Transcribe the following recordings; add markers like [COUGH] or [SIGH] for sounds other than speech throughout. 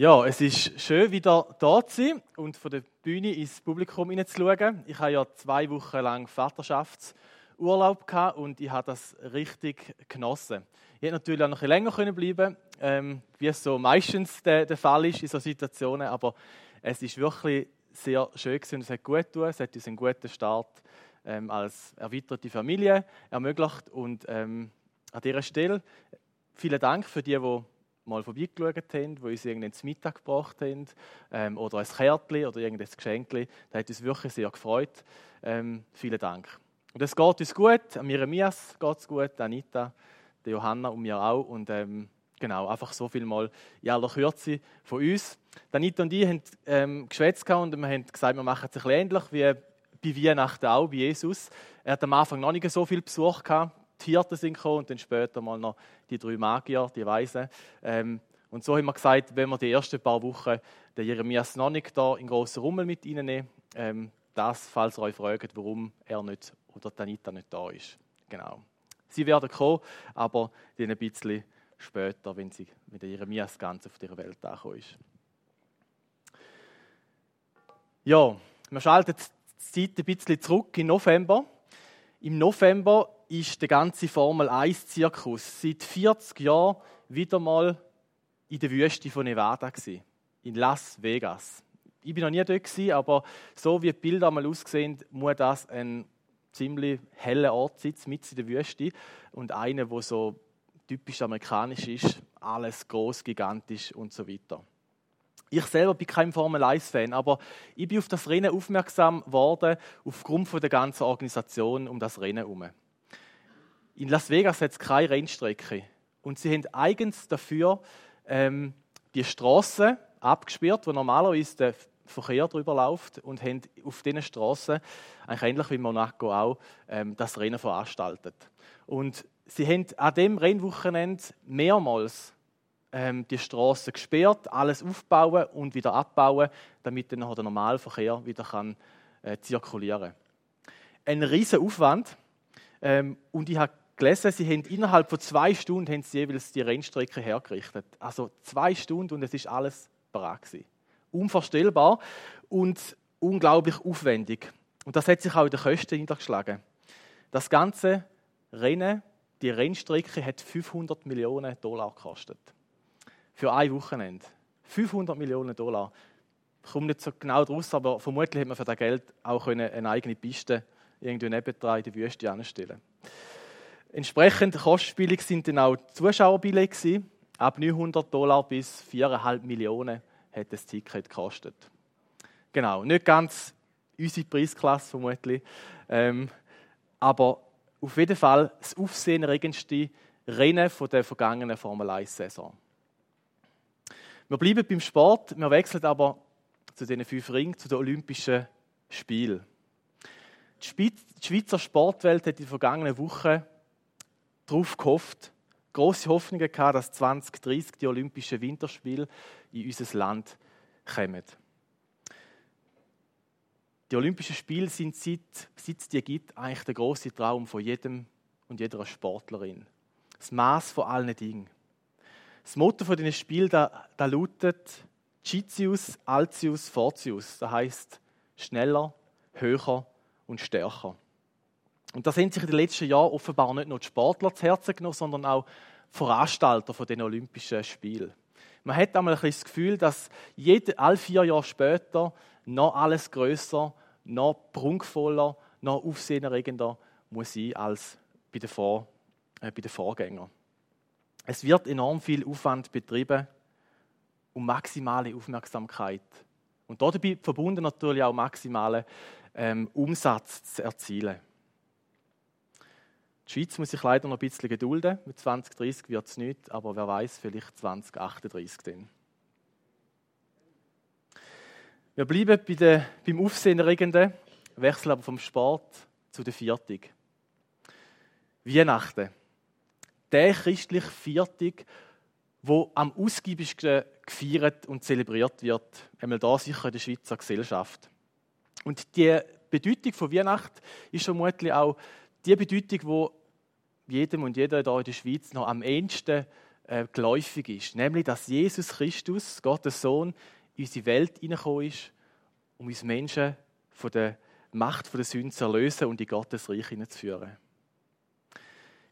Ja, es ist schön, wieder da zu sein und von der Bühne ins Publikum hineinzuschauen. Ich habe ja zwei Wochen lang Vaterschaftsurlaub gehabt und ich habe das richtig genossen. Ich hätte natürlich auch noch ein länger können bleiben ähm, wie es so meistens der, der Fall ist in solchen Situationen, aber es ist wirklich sehr schön gewesen und es hat gut getan. Es hat uns einen guten Start ähm, als erweiterte Familie ermöglicht und ähm, an dieser Stelle vielen Dank für die, die mal vorbeigeschaut haben, die uns irgendeinen zum Mittag gebracht haben ähm, oder ein Kärtchen oder irgendein Geschenk. Das hat uns wirklich sehr gefreut. Ähm, vielen Dank. Und es geht uns gut, an Miremias geht es gut, Anita, der Johanna und mir auch. Und ähm, genau, einfach so viel mal in aller Kürze von uns. Anita und ich haben ähm, geschwätzt und wir haben gesagt, wir machen es ein ähnlich wie bei Weihnachten auch, bei Jesus. Er hat am Anfang noch nicht so viel Besuch gehabt Hirten sind gekommen und dann später mal noch die drei Magier, die Weisen. Ähm, und so haben wir gesagt, wenn wir die ersten paar Wochen den Jeremias noch nicht da in grossen Rummel mit reinnehmen, ähm, das, falls ihr euch fragt, warum er nicht oder Tanita nicht da ist. Genau. Sie werden kommen, aber dann ein bisschen später, wenn, sie, wenn der Jeremias ganz auf dieser Welt angekommen ist. Ja, wir schalten die Zeit ein bisschen zurück in November. Im November ist der ganze Formel 1-Zirkus seit 40 Jahren wieder mal in der Wüste von Nevada gewesen, in Las Vegas. Ich bin noch nie dort gewesen, aber so wie die Bilder mal aussehen, muss das ein ziemlich heller Ort sein, mit in der Wüste und einer, wo so typisch amerikanisch ist, alles groß, gigantisch und so weiter. Ich selber bin kein Formel 1-Fan, aber ich bin auf das Rennen aufmerksam geworden aufgrund von der ganzen Organisation um das Rennen herum. In Las Vegas hat es keine Rennstrecke. Und sie haben eigens dafür ähm, die Straßen abgesperrt, wo normalerweise der Verkehr drüber läuft, und haben auf diesen Straßen, eigentlich ähnlich wie in Monaco auch, ähm, das Rennen veranstaltet. Und sie haben an dem Rennwochenende mehrmals ähm, die Straßen gesperrt, alles aufbauen und wieder abbauen, damit dann der Normalverkehr wieder kann, äh, zirkulieren kann. Ein riesiger Aufwand. Ähm, und ich habe gelesen, sie haben innerhalb von zwei Stunden haben sie jeweils die Rennstrecke hergerichtet. Also zwei Stunden und es ist alles bereit. Unvorstellbar und unglaublich aufwendig. Und das hat sich auch in den Kosten niedergeschlagen. Das ganze Rennen, die Rennstrecke, hat 500 Millionen Dollar gekostet. Für ein Wochenende. 500 Millionen Dollar. Ich komme nicht so genau draus, aber vermutlich hätte man für das Geld auch eine eigene Piste irgendwie nebendran in die Wüste anstellen Entsprechend kostspielig sind dann auch die Zuschauerbillette. Ab 900 Dollar bis 4,5 Millionen hat das Ticket gekostet. Genau, nicht ganz unsere Preisklasse vermutlich, ähm, aber auf jeden Fall das aufsehenerregendste Rennen von der vergangenen Formel 1-Saison. Wir bleiben beim Sport, wir wechseln aber zu den fünf Ringen, zu den Olympischen Spielen. Die Schweizer Sportwelt hat in den vergangenen Wochen darauf gehofft, große Hoffnungen gehabt, dass 2030 die Olympischen Winterspiele in unser Land kommen. Die Olympischen Spiele sind seit, seit es die gibt eigentlich der große Traum von jedem und jeder Sportlerin. Das Maß von allen Dingen. Das Motto von diesen Spielen da, da lautet Citius, Altius, Fortius. Das heißt schneller, höher und stärker. Und das haben sich in den letzten Jahren offenbar nicht nur die Sportler zu Herzen genommen, sondern auch Veranstalter von den Olympischen Spielen. Man hat einmal ein das Gefühl, dass jede, alle vier Jahre später noch alles größer, noch prunkvoller, noch aufsehenerregender muss sein als bei den, Vor, äh, bei den Vorgängern. Es wird enorm viel Aufwand betrieben, um maximale Aufmerksamkeit und dabei verbunden natürlich auch maximalen ähm, Umsatz zu erzielen. Die Schweiz muss sich leider noch ein bisschen gedulden. Mit 2030 wird es nicht, aber wer weiß, vielleicht 2038 dann. Wir bleiben bei der, beim Aufsehenerregenden, wechseln aber vom Sport zu der Viertig. Weihnachten. Der christliche Viertig, wo am ausgiebigsten gefeiert und zelebriert wird, einmal da sicher in der Schweizer Gesellschaft. Und die Bedeutung von Weihnachten ist vermutlich auch die Bedeutung, jedem und jeder hier in der Schweiz noch am ehesten äh, geläufig ist. Nämlich, dass Jesus Christus, Gottes Sohn, in unsere Welt hineingekommen ist, um uns Menschen von der Macht der Sünde zu erlösen und in Gottes Reich hineinzuführen.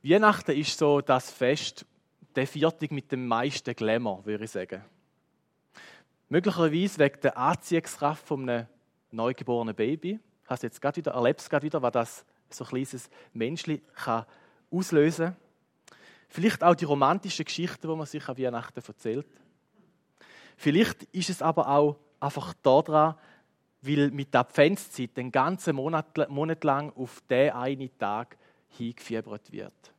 Weihnachten ist so das Fest, der Viertag mit dem meisten Glamour, würde ich sagen. Möglicherweise wegen der Anziehungskraft von einem neugeborenen Baby. Hast jetzt gerade wieder, erlebst gerade wieder, was das so ein kleines Menschli kann auslösen. Vielleicht auch die romantischen Geschichten, die man sich an Weihnachten erzählt. Vielleicht ist es aber auch einfach daran, weil mit der Adventszeit den ganzen Monat, Monat lang auf den einen Tag hingefiebert wird.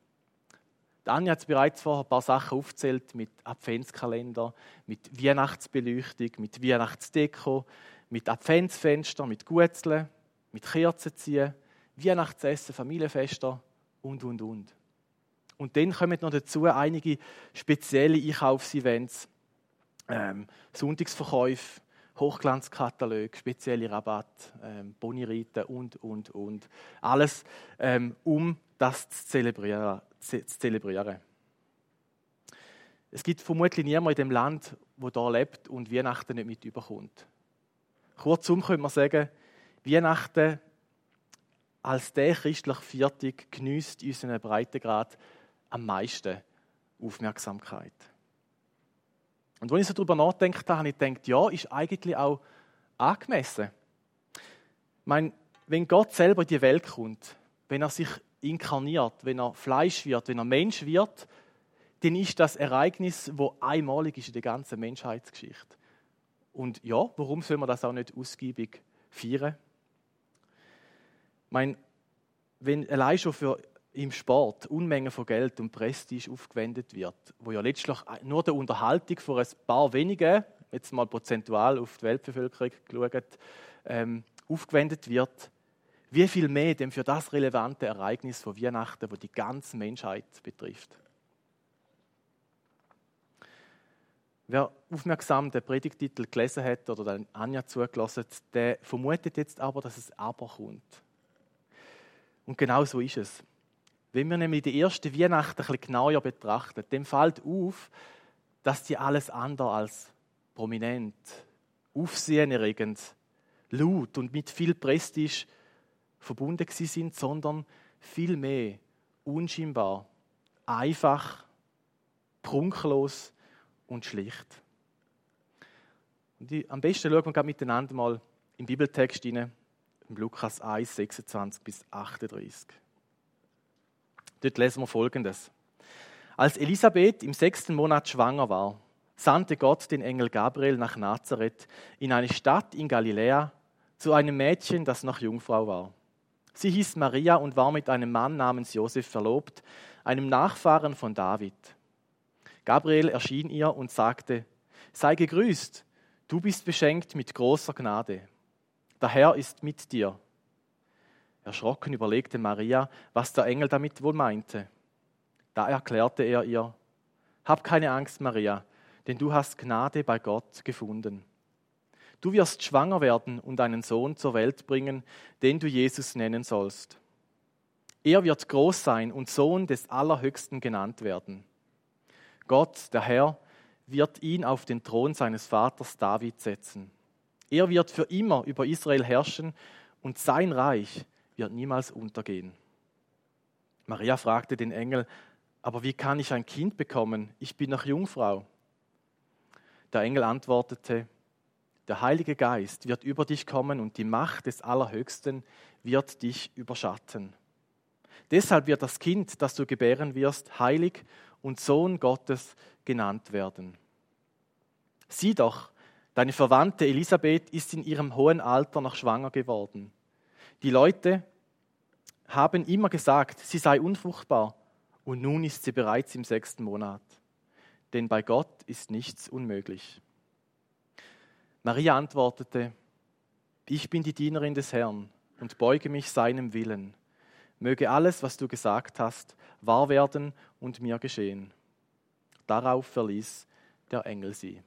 Anja hat bereits vorher ein paar Sachen aufgezählt mit Adventskalender, mit Weihnachtsbeleuchtung, mit Weihnachtsdeko, mit Adventsfenster, mit Gutzeln, mit Kerzen ziehen, Weihnachtsessen, Familienfester und, und, und. Und dann kommen noch dazu einige spezielle Einkaufsevents, ähm, Sonntagsverkäufe, Hochglanzkatalog, spezielle Rabatt, ähm, Boniriten und, und, und. Alles, ähm, um das zu zelebrieren, zu zelebrieren. Es gibt vermutlich niemanden in dem Land, wo da lebt und Weihnachten nicht mit überkommt. Kurzum könnte man sagen, Weihnachten als der christliche Viertag genießt in unserem Breitengrad am meisten Aufmerksamkeit. Und wenn ich so darüber nachdenke, habe ich gedacht, ja, ist eigentlich auch angemessen. Ich meine, wenn Gott selber in die Welt kommt, wenn er sich inkarniert, wenn er Fleisch wird, wenn er Mensch wird, dann ist das Ereignis, wo einmalig ist in der ganzen Menschheitsgeschichte. Und ja, warum soll man das auch nicht ausgiebig feiern? Meine, wenn allein schon für im Sport Unmengen von Geld und Prestige aufgewendet wird, wo ja letztlich nur der Unterhaltung von ein paar wenigen, jetzt mal prozentual auf die Weltbevölkerung geschaut, ähm, aufgewendet wird, wie viel mehr dem für das relevante Ereignis von Weihnachten, wo die ganze Menschheit betrifft. Wer aufmerksam den Predigtitel gelesen hat oder Anja zugelassen hat, der vermutet jetzt aber, dass es aber kommt. Und genau so ist es. Wenn wir nämlich die erste Weihnachten ein bisschen genauer betrachten, dem fällt auf, dass die alles andere als prominent, aufsehenerregend, laut und mit viel Prestige verbunden sind, sondern vielmehr unscheinbar, einfach, prunklos und schlicht. Und am besten schauen wir miteinander mal im Bibeltext hinein, Lukas 1, 26 bis 38. Dort lesen wir Folgendes. Als Elisabeth im sechsten Monat schwanger war, sandte Gott den Engel Gabriel nach Nazareth in eine Stadt in Galiläa zu einem Mädchen, das noch Jungfrau war. Sie hieß Maria und war mit einem Mann namens Josef verlobt, einem Nachfahren von David. Gabriel erschien ihr und sagte, sei gegrüßt, du bist beschenkt mit großer Gnade. Der Herr ist mit dir. Erschrocken überlegte Maria, was der Engel damit wohl meinte. Da erklärte er ihr, Hab keine Angst, Maria, denn du hast Gnade bei Gott gefunden. Du wirst schwanger werden und einen Sohn zur Welt bringen, den du Jesus nennen sollst. Er wird groß sein und Sohn des Allerhöchsten genannt werden. Gott, der Herr, wird ihn auf den Thron seines Vaters David setzen. Er wird für immer über Israel herrschen und sein Reich wird niemals untergehen. Maria fragte den Engel, aber wie kann ich ein Kind bekommen? Ich bin noch Jungfrau. Der Engel antwortete, der Heilige Geist wird über dich kommen und die Macht des Allerhöchsten wird dich überschatten. Deshalb wird das Kind, das du gebären wirst, heilig und Sohn Gottes genannt werden. Sieh doch, deine Verwandte Elisabeth ist in ihrem hohen Alter noch schwanger geworden. Die Leute haben immer gesagt, sie sei unfruchtbar und nun ist sie bereits im sechsten Monat. Denn bei Gott ist nichts unmöglich. Maria antwortete, ich bin die Dienerin des Herrn und beuge mich seinem Willen. Möge alles, was du gesagt hast, wahr werden und mir geschehen. Darauf verließ der Engel sie.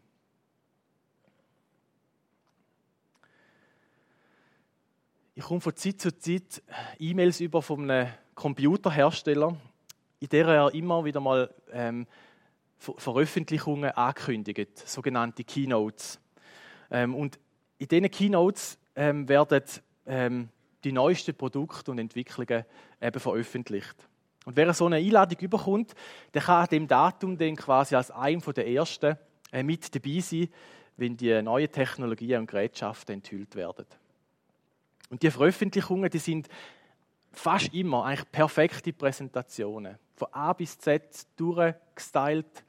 Ich komme von Zeit zu Zeit E-Mails über von einem Computerhersteller, in der er immer wieder mal ähm, Veröffentlichungen angekündigt, sogenannte Keynotes. Ähm, und in diesen Keynotes ähm, werden ähm, die neuesten Produkte und Entwicklungen eben veröffentlicht. Und wer so eine Einladung überkommt, der kann an dem Datum dann quasi als einem der ersten äh, mit dabei sein, wenn die neuen Technologien und Gerätschaften enthüllt werden. Und die Veröffentlichungen, die sind fast immer eigentlich perfekte Präsentationen. Von A bis Z durchgestylt,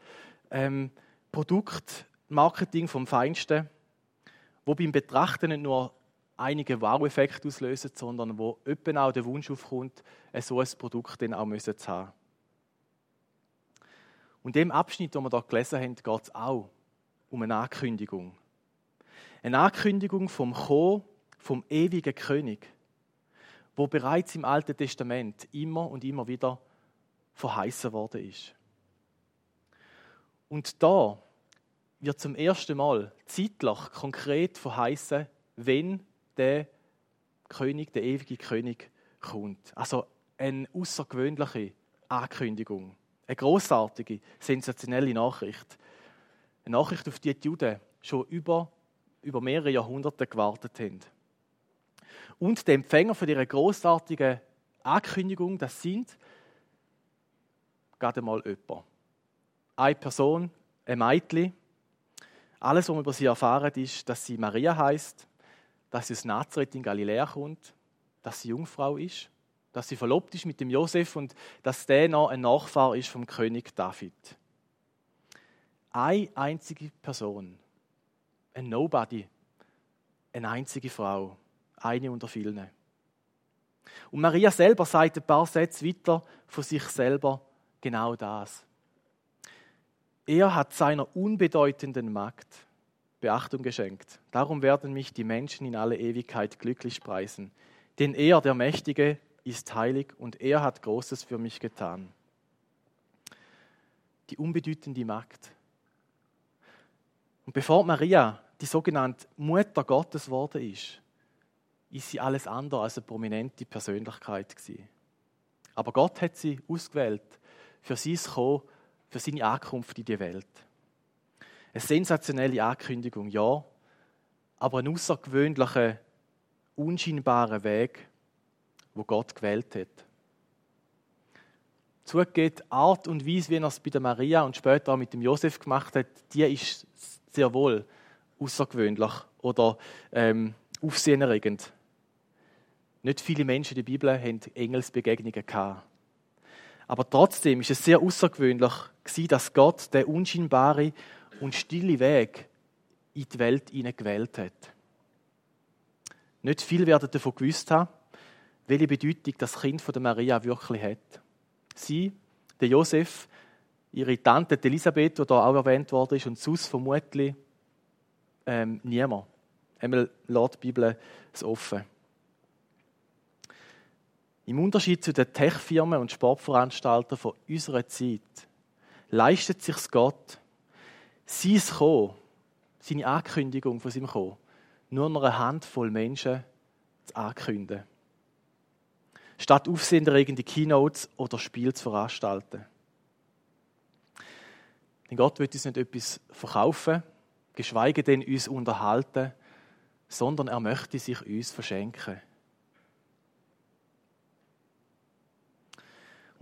ähm, Produktmarketing vom Feinsten, wo beim Betrachten nicht nur einige Wow-Effekte auslösen, sondern wo öppen auch der Wunsch aufkommt, so ein Produkt dann auch müssen zu haben. Und in dem Abschnitt, den wir hier gelesen haben, geht es auch um eine Ankündigung. Eine Ankündigung vom Kommen vom ewigen König, wo bereits im Alten Testament immer und immer wieder verheißen worden ist. Und da wird zum ersten Mal zeitlich konkret verheißen, wenn der König, der ewige König, kommt. Also eine außergewöhnliche Ankündigung. Eine großartige, sensationelle Nachricht. Eine Nachricht, auf die die Juden schon über, über mehrere Jahrhunderte gewartet haben. Und der Empfänger von dieser großartigen Ankündigung, das sind gerade mal jemand. Eine Person, ein Mädchen. Alles, was man über sie erfahren, ist, dass sie Maria heißt, dass sie aus Nazareth in Galiläa kommt, dass sie Jungfrau ist, dass sie verlobt ist mit dem Josef und dass der noch ein Nachfahr ist vom König David. Eine einzige Person, ein Nobody, eine einzige Frau, eine unter vielen. Und Maria selber sagt ein paar Sätze weiter von sich selber genau das. Er hat seiner unbedeutenden Magd Beachtung geschenkt. Darum werden mich die Menschen in alle Ewigkeit glücklich preisen. Denn er, der Mächtige, ist heilig und er hat Großes für mich getan. Die unbedeutende Magd. Und bevor Maria die sogenannte Mutter Gottes geworden ist, ist sie alles andere als eine prominente Persönlichkeit gewesen. Aber Gott hat sie ausgewählt für sein Kommen, für seine Ankunft in die Welt. Eine sensationelle Ankündigung, ja, aber ein außergewöhnlicher, unscheinbarer Weg, wo Gott gewählt hat. Die Art und Weise, wie er es bei der Maria und später auch mit dem Josef gemacht hat, die ist sehr wohl außergewöhnlich oder ähm, aufsehenerregend. Nicht viele Menschen in der Bibel haben Engelsbegegnungen gehabt. Aber trotzdem ist es sehr außergewöhnlich, dass Gott der unscheinbare und stille Weg in die Welt gewählt hat. Nicht viel werden davon gewusst haben, welche Bedeutung das Kind von der Maria wirklich hat. Sie, der Josef, ihre Tante Elisabeth, die da auch erwähnt worden ist, und sonst vermutlich ähm, niemand. Einmal lässt die Bibel offen. Im Unterschied zu den Tech-Firmen und Sportveranstaltern von unserer Zeit leistet sich Gott, sein Kommen, seine Ankündigung von seinem Kommen, nur noch eine Handvoll Menschen zu ankündigen. Statt aufsehenerregende Keynotes oder Spiele zu veranstalten. Denn Gott wird uns nicht etwas verkaufen, geschweige denn uns unterhalten, sondern er möchte sich uns verschenken.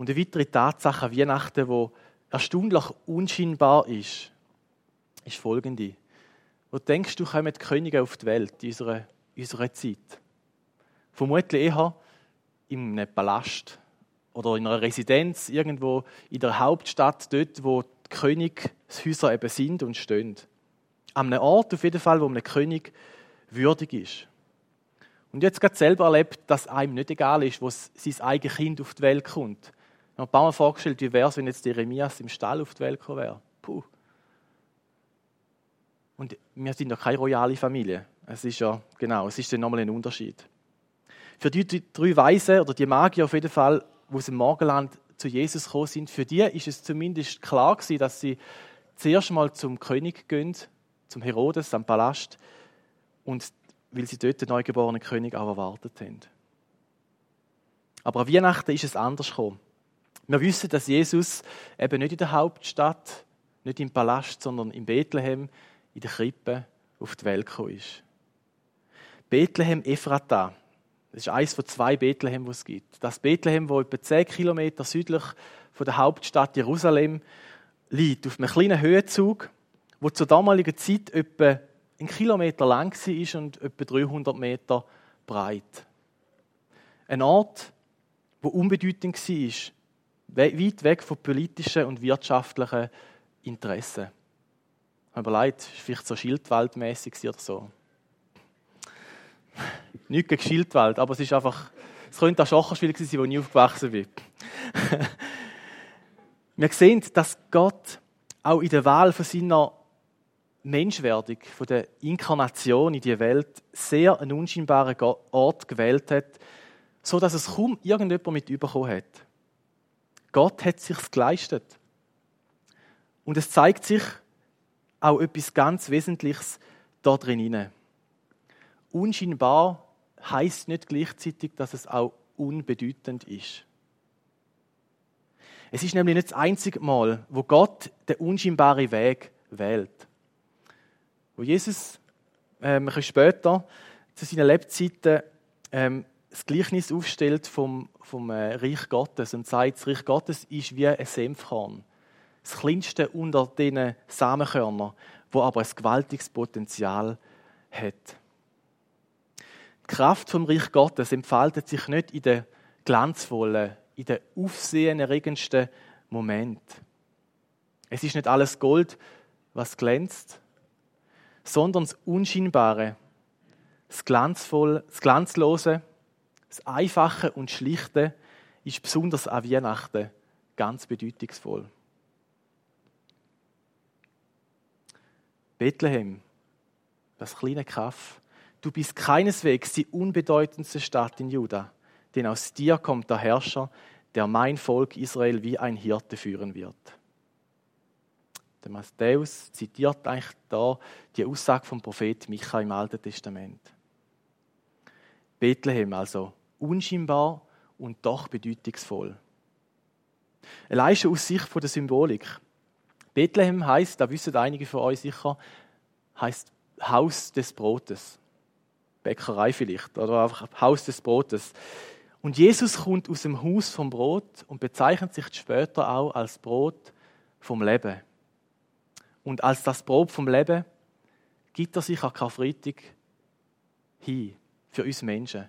Und eine weitere Tatsache an Weihnachten, die erstaunlich unscheinbar ist, ist folgende. Wo denkst du, kommen die Könige auf die Welt in unserer, unserer Zeit? Vermutlich eher in einem Palast oder in einer Residenz irgendwo in der Hauptstadt, dort, wo die Königshäuser eben sind und stehen. An einem Ort auf jeden Fall, wo einem König würdig ist. Und jetzt gerade selber erlebt, dass einem nicht egal ist, wo sein eigenes Kind auf die Welt kommt. Ich habe mir ein paar Mal vorgestellt, wie wäre es, wenn jetzt Jeremias im Stall auf die Welt gekommen wäre. Puh. Und wir sind ja keine royale Familie. Es ist ja, genau, es ist dann nochmal ein Unterschied. Für die drei Weisen oder die Magier auf jeden Fall, die aus dem Morgenland zu Jesus gekommen sind, für die ist es zumindest klar gewesen, dass sie zuerst mal zum König gehen, zum Herodes, am Palast, und weil sie dort den neugeborenen König auch erwartet haben. Aber an Weihnachten ist es anders gekommen. Wir wissen, dass Jesus eben nicht in der Hauptstadt nicht im Palast, sondern in Bethlehem, in der Krippe, auf die Welt gekommen ist. Bethlehem Ephrata, das ist eines von zwei Bethlehem, die es gibt. Das Bethlehem, wo etwa 10 Kilometer südlich von der Hauptstadt Jerusalem liegt, auf einem kleinen Höhenzug, wo zur damaligen Zeit etwa ein Kilometer lang war und etwa 300 Meter breit. Ein Ort, wo unbedeutend war, weit weg von politischen und wirtschaftlichen Interessen. Aber leid, vielleicht so schildwaldmäßig oder so. [LAUGHS] Nicht gegen Schildwald, aber es ist einfach, es könnte auch Schocherspiel sein, wo ich aufgewachsen bin. [LAUGHS] Wir sehen, dass Gott auch in der Wahl von seiner Menschwerdung, von der Inkarnation in die Welt, sehr einen unscheinbaren Ort gewählt hat, so dass es kaum irgendjemand mit überkommen hat. Gott hat sich's geleistet. Und es zeigt sich auch etwas ganz Wesentliches da drin. Unscheinbar heißt nicht gleichzeitig, dass es auch unbedeutend ist. Es ist nämlich nicht das einzige Mal, wo Gott den unscheinbaren Weg wählt. Wo Jesus ähm, ein bisschen später zu seinen Lebzeiten ähm, das Gleichnis aufstellt vom, vom äh, Reich Gottes und sagt, das Reich Gottes ist wie ein Senfkorn. Das kleinste unter diesen Samenkörnern, wo aber ein gewaltiges Potenzial hat. Die Kraft vom Reich Gottes entfaltet sich nicht in den glanzvollen, in den aufsehenerregendsten Moment. Es ist nicht alles Gold, was glänzt, sondern das Unscheinbare, das Glanzvolle, das Glanzlose, das Einfache und Schlichte ist besonders an Weihnachten ganz bedeutungsvoll. Bethlehem, das kleine Kaff, du bist keineswegs die unbedeutendste Stadt in Juda, denn aus dir kommt der Herrscher, der mein Volk Israel wie ein Hirte führen wird. Der Matthäus zitiert eigentlich da die Aussage vom Prophet Micha im Alten Testament. Bethlehem also unscheinbar und doch bedeutungsvoll. Allein schon aus Sicht der Symbolik. Bethlehem heißt, da wissen einige von euch sicher, heißt Haus des Brotes. Bäckerei vielleicht, oder einfach Haus des Brotes. Und Jesus kommt aus dem Haus vom Brot und bezeichnet sich später auch als Brot vom Leben. Und als das Brot vom Leben gibt er sich an Karfreitag hin für uns Menschen.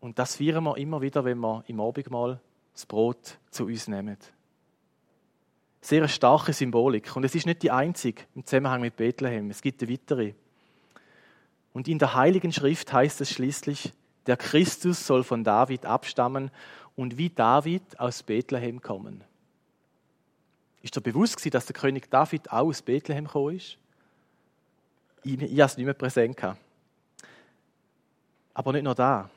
Und das feiern wir immer wieder, wenn wir im Abendmahl das Brot zu uns nehmen. Sehr eine starke Symbolik. Und es ist nicht die einzige im Zusammenhang mit Bethlehem. Es gibt eine weitere. Und in der Heiligen Schrift heißt es schließlich, der Christus soll von David abstammen und wie David aus Bethlehem kommen. Ist dir bewusst dass der König David auch aus Bethlehem gekommen ist? Ich, ich habe es nicht mehr präsent. Gehabt. Aber nicht nur da.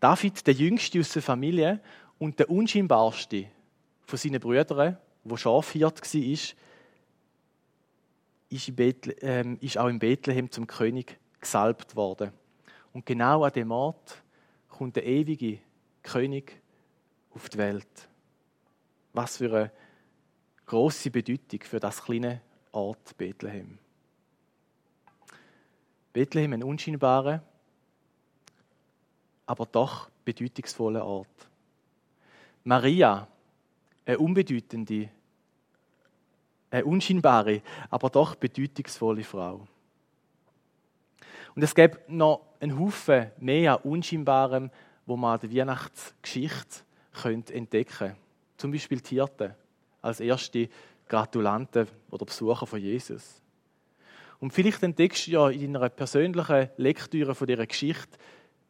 David, der jüngste aus der Familie und der unscheinbarste von seinen Brüdern, der Schafhirt war, ist, ähm, ist auch in Bethlehem zum König gesalbt worden. Und genau an dem Ort kommt der ewige König auf die Welt. Was für eine große Bedeutung für das kleine Ort Bethlehem. Bethlehem, ein unscheinbarer, aber doch bedeutungsvoller Ort. Maria, eine unbedeutende, eine unscheinbare, aber doch bedeutungsvolle Frau. Und es gibt noch einen Haufen mehr Unscheinbarem, wo man an der Weihnachtsgeschichte entdecken könnte. Zum Beispiel die Hirten als erste Gratulanten oder Besucher von Jesus. Und vielleicht entdeckst du ja in deiner persönlichen Lektüre von dieser Geschichte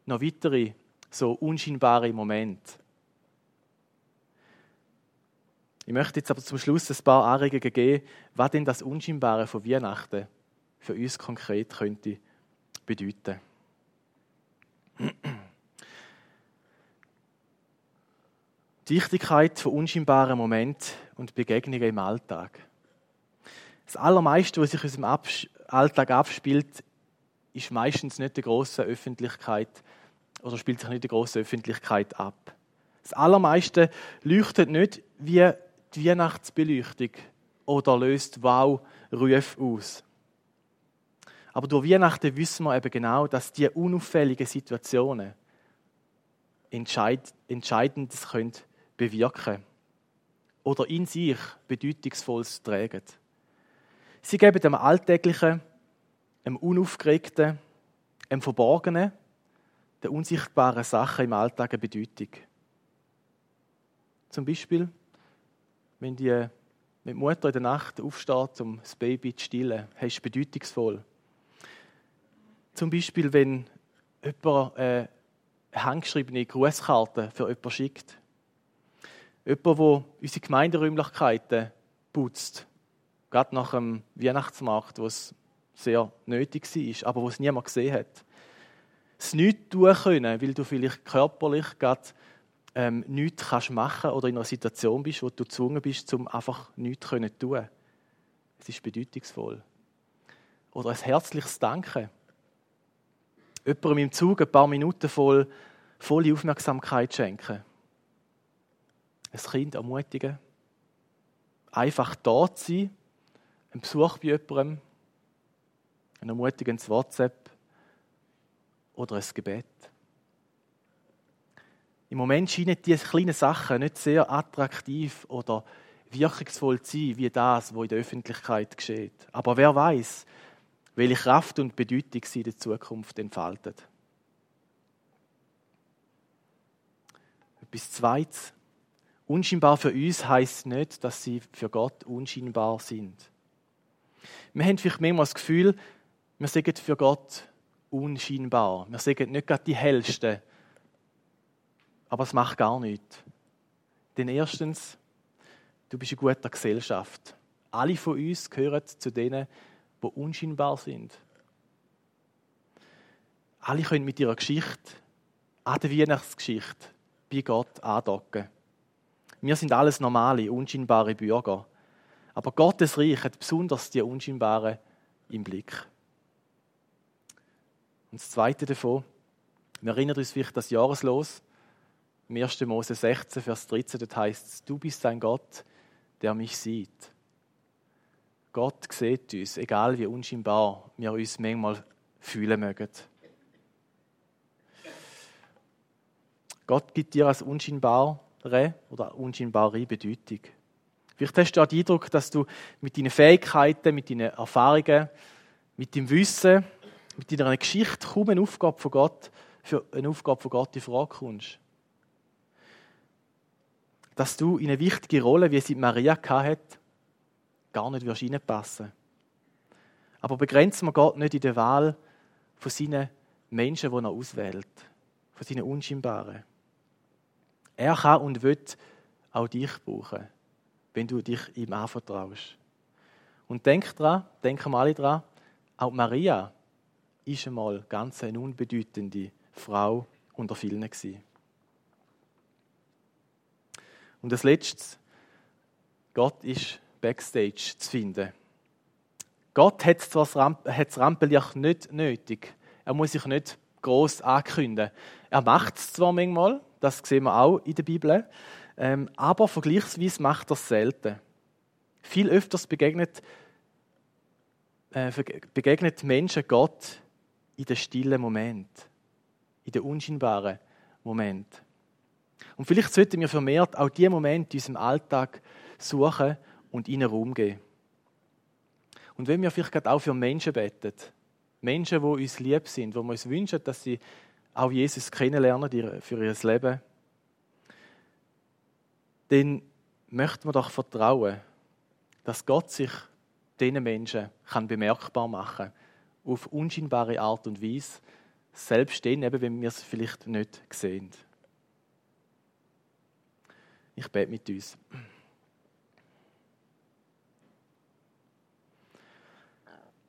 noch weitere so unscheinbare Momente. Ich möchte jetzt aber zum Schluss ein paar Anregungen geben, was denn das Unscheinbare von Weihnachten für uns konkret könnte bedeuten. Die Wichtigkeit von unscheinbaren Momenten und Begegnungen im Alltag. Das Allermeiste, was sich in unserem Alltag abspielt, ist meistens nicht der grossen Öffentlichkeit oder spielt sich nicht in der grossen Öffentlichkeit ab. Das Allermeiste leuchtet nicht wie die Weihnachtsbeleuchtung oder löst Wow-Rufe aus. Aber durch Weihnachten wissen wir eben genau, dass die unauffälligen Situationen entscheid Entscheidendes können bewirken oder in sich Bedeutungsvolles tragen. Sie geben dem Alltäglichen, dem Unaufgeregten, dem Verborgenen, den unsichtbaren Sachen im Alltag eine Bedeutung. Zum Beispiel, wenn die, wenn die Mutter in der Nacht aufsteht, um das Baby zu stillen, ist bedeutungsvoll. Zum Beispiel, wenn jemand eine handgeschriebene Grußkarte für jemanden schickt. Jemand, der unsere Gemeinderäumlichkeiten putzt. Gerade nach dem Weihnachtsmarkt, wo es sehr nötig war, aber wo es niemand gesehen hat. Es nicht tun können, weil du vielleicht körperlich gerade ähm, nichts kannst machen oder in einer Situation bist, wo du gezwungen bist, um einfach nichts zu tun. Es ist bedeutungsvoll. Oder ein herzliches Danken. Jemandem im Zug ein paar Minuten voll, volle Aufmerksamkeit schenken. Ein Kind ermutigen. Einfach da sein. Ein Besuch bei jemandem. Ein ermutigendes WhatsApp. Oder ein Gebet. Im Moment scheinen diese kleinen Sachen nicht sehr attraktiv oder wirkungsvoll zu sein, wie das, was in der Öffentlichkeit geschieht. Aber wer weiß, welche Kraft und Bedeutung sie in der Zukunft entfaltet. Etwas Zweites. Unscheinbar für uns heißt nicht, dass sie für Gott unscheinbar sind. Wir haben vielleicht manchmal das Gefühl, wir sind für Gott unscheinbar. Wir sind nicht gerade die Hellsten aber es macht gar nichts. Denn erstens, du bist in guter Gesellschaft. Alle von uns gehören zu denen, die unscheinbar sind. Alle können mit ihrer Geschichte an der Weihnachtsgeschichte bei Gott andocken. Wir sind alles normale, unscheinbare Bürger. Aber Gottes Reich hat besonders die Unscheinbaren im Blick. Und das Zweite davon, wir erinnern uns vielleicht das Jahreslos. Im 1. Mose 16, Vers 13, dort heißt es, du bist ein Gott, der mich sieht. Gott sieht uns, egal wie unscheinbar wir uns manchmal fühlen mögen. Gott gibt dir als unscheinbare oder unscheinbare Bedeutung. Vielleicht hast du auch den Eindruck, dass du mit deinen Fähigkeiten, mit deinen Erfahrungen, mit deinem Wissen, mit deiner Geschichte kaum eine Aufgabe von Gott, für eine Aufgabe von Gott in Frage kommst dass du in eine wichtige Rolle, wie sie Maria hatte, gar nicht reinpassen Aber begrenzen wir Gott nicht in der Wahl von seinen Menschen, die er auswählt, von seinen Unscheinbaren. Er kann und wird auch dich brauchen, wenn du dich ihm anvertraust. Und denk dran, denken wir alle dran, auch Maria ist einmal ganz eine unbedeutende Frau unter vielen gewesen. Und das Letzte, Gott ist Backstage zu finden. Gott hat zwar das, Ramp das Rampenlicht nicht nötig. Er muss sich nicht groß ankündigen. Er macht es zwar manchmal, das sehen wir auch in der Bibel, ähm, aber vergleichsweise macht er es selten. Viel öfters begegnet, äh, begegnet Menschen Gott in den stillen Moment, in den unscheinbaren Moment. Und vielleicht sollten wir vermehrt auch diese Momente in unserem Alltag suchen und ihnen Raum geben. Und wenn wir vielleicht auch für Menschen beten, Menschen, die uns lieb sind, wo wir uns wünschen, dass sie auch Jesus kennenlernen für ihr Leben, dann möchten wir doch vertrauen, dass Gott sich diesen Menschen bemerkbar machen kann, auf unscheinbare Art und Weise, selbst dann, eben, wenn wir es vielleicht nicht sehen. Ich bete mit uns.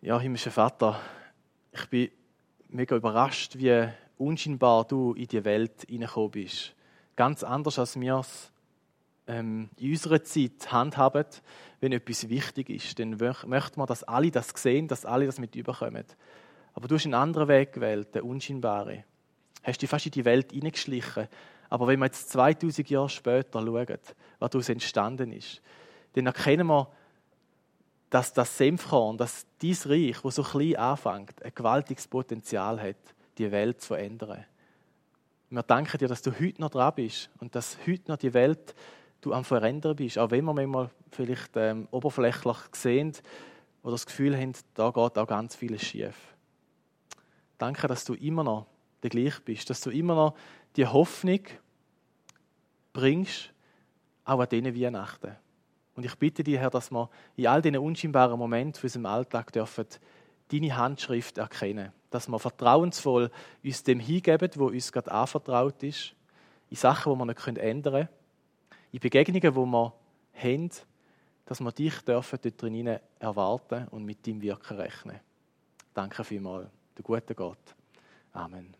Ja, himmlischer Vater, ich bin mega überrascht, wie unscheinbar du in die Welt hineingekommen bist. Ganz anders, als wir es ähm, in unserer Zeit handhaben, wenn etwas wichtig ist. Dann möchten wir, dass alle das sehen, dass alle das mit überkommen. Aber du hast einen anderen Weg gewählt, den unscheinbaren. Hast dich fast in die Welt hineingeschlichen aber wenn wir jetzt 2000 Jahre später schauen, was daraus entstanden ist, dann erkennen wir, dass das Senfkorn, dass dies Reich, wo so klein anfängt, ein gewaltiges Potenzial hat, die Welt zu verändern. Wir danken dir, dass du heute noch dran bist und dass heute noch die Welt du am Verändern bist. Auch wenn wir manchmal vielleicht ähm, oberflächlich sehen oder das Gefühl haben, da geht auch ganz vieles schief. Danke, dass du immer noch der gleich bist, dass du immer noch die Hoffnung bringst, auch an diesen Weihnachten. Und ich bitte dich, Herr, dass wir in all diesen unscheinbaren Momenten für unseren Alltag dürfen deine Handschrift erkennen. Dass wir vertrauensvoll uns dem hingeben, wo uns gerade anvertraut ist, in Sachen, die wir nicht ändern können, in Begegnungen, die wir haben, dass wir dich dürfen dort drinnen erwarten und mit deinem Wirken rechnen. Danke vielmals, der gute Gott. Amen.